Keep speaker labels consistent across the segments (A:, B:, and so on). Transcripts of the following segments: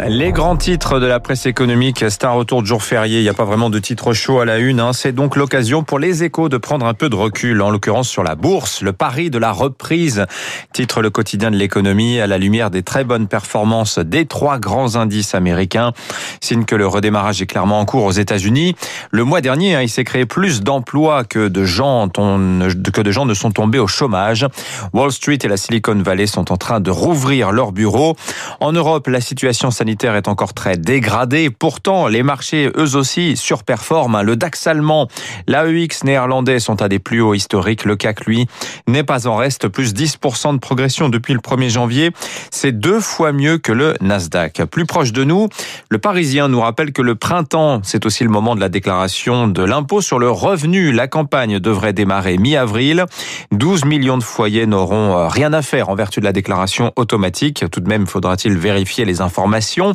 A: Les grands titres de la presse économique, c'est un retour de jour férié, il n'y a pas vraiment de titre chaud à la une. Hein. C'est donc l'occasion pour les échos de prendre un peu de recul, en l'occurrence sur la bourse, le pari de la reprise. Titre le quotidien de l'économie à la lumière des très bonnes performances des trois grands indices américains. Signe que le redémarrage est clairement en cours aux États-Unis. Le mois dernier, hein, il s'est créé plus d'emplois que de gens que de gens ne sont tombés au chômage. Wall Street et la Silicon Valley sont en train de rouvrir leurs bureaux. En Europe, la situation sanitaire est encore très dégradée. Pourtant, les marchés, eux aussi, surperforment. Le DAX allemand, l'AEX néerlandais sont à des plus hauts historiques. Le CAC, lui, n'est pas en reste. Plus 10% de progression depuis le 1er janvier. C'est deux fois mieux que le Nasdaq. Plus proche de nous, le Parisien nous rappelle que le printemps, c'est aussi le moment de la déclaration de l'impôt sur le revenu. La campagne devrait démarrer mi-avril. 12 millions de foyers n'auront rien à faire en vertu de la déclaration automatique. Tout de même, faudra-t-il vérifier les informations,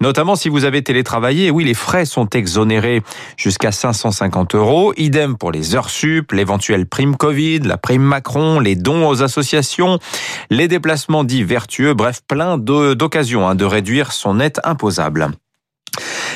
A: notamment si vous avez télétravaillé. Oui, les frais sont exonérés jusqu'à 550 euros. Idem pour les heures sup, l'éventuelle prime Covid, la prime Macron, les dons aux associations, les déplacements dits vertueux, bref, plein d'occasions hein, de réduire son net imposable.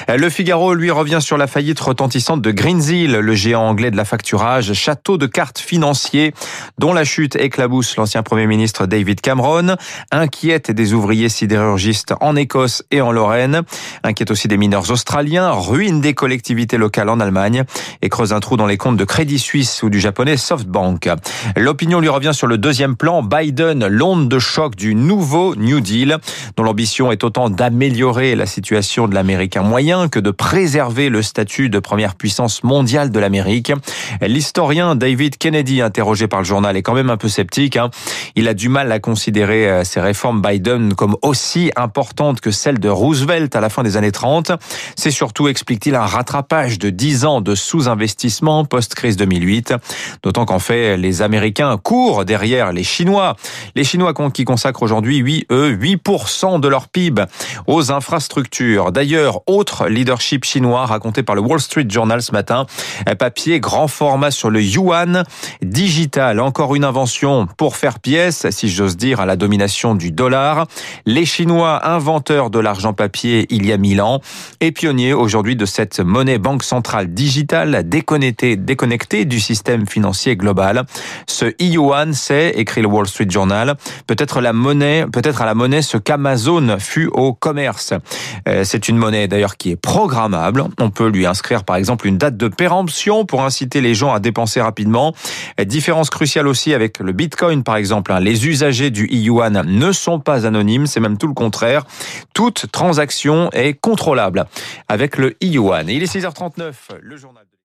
A: Le Figaro, lui, revient sur la faillite retentissante de Greensill, le géant anglais de la facturage, château de cartes financier, dont la chute éclabousse l'ancien Premier ministre David Cameron, inquiète des ouvriers sidérurgistes en Écosse et en Lorraine, inquiète aussi des mineurs australiens, ruine des collectivités locales en Allemagne et creuse un trou dans les comptes de Crédit Suisse ou du japonais SoftBank. L'opinion lui revient sur le deuxième plan, Biden, l'onde de choc du nouveau New Deal, dont l'ambition est autant d'améliorer la situation de l'Américain moyen que de préserver le statut de première puissance mondiale de l'Amérique. L'historien David Kennedy, interrogé par le journal, est quand même un peu sceptique. Hein. Il a du mal à considérer euh, ces réformes Biden comme aussi importantes que celles de Roosevelt à la fin des années 30. C'est surtout, explique-t-il, un rattrapage de 10 ans de sous-investissement post-crise 2008. D'autant qu'en fait, les Américains courent derrière les Chinois. Les Chinois qui consacrent aujourd'hui, oui, eux, 8% de leur PIB aux infrastructures. D'ailleurs, autre leadership chinois raconté par le Wall Street Journal ce matin. Papier grand format sur le yuan digital. Encore une invention pour faire pièce, si j'ose dire, à la domination du dollar. Les Chinois, inventeurs de l'argent papier il y a mille ans et pionniers aujourd'hui de cette monnaie banque centrale digitale déconnectée, déconnectée du système financier global. Ce yuan, c'est, écrit le Wall Street Journal, peut-être la monnaie, peut-être à la monnaie ce qu'Amazon fut au commerce. Euh, c'est une monnaie d'ailleurs qui programmable. On peut lui inscrire par exemple une date de péremption pour inciter les gens à dépenser rapidement. Différence cruciale aussi avec le Bitcoin par exemple. Hein. Les usagers du yuan ne sont pas anonymes, c'est même tout le contraire. Toute transaction est contrôlable avec le yuan. il est 6h39, le journal.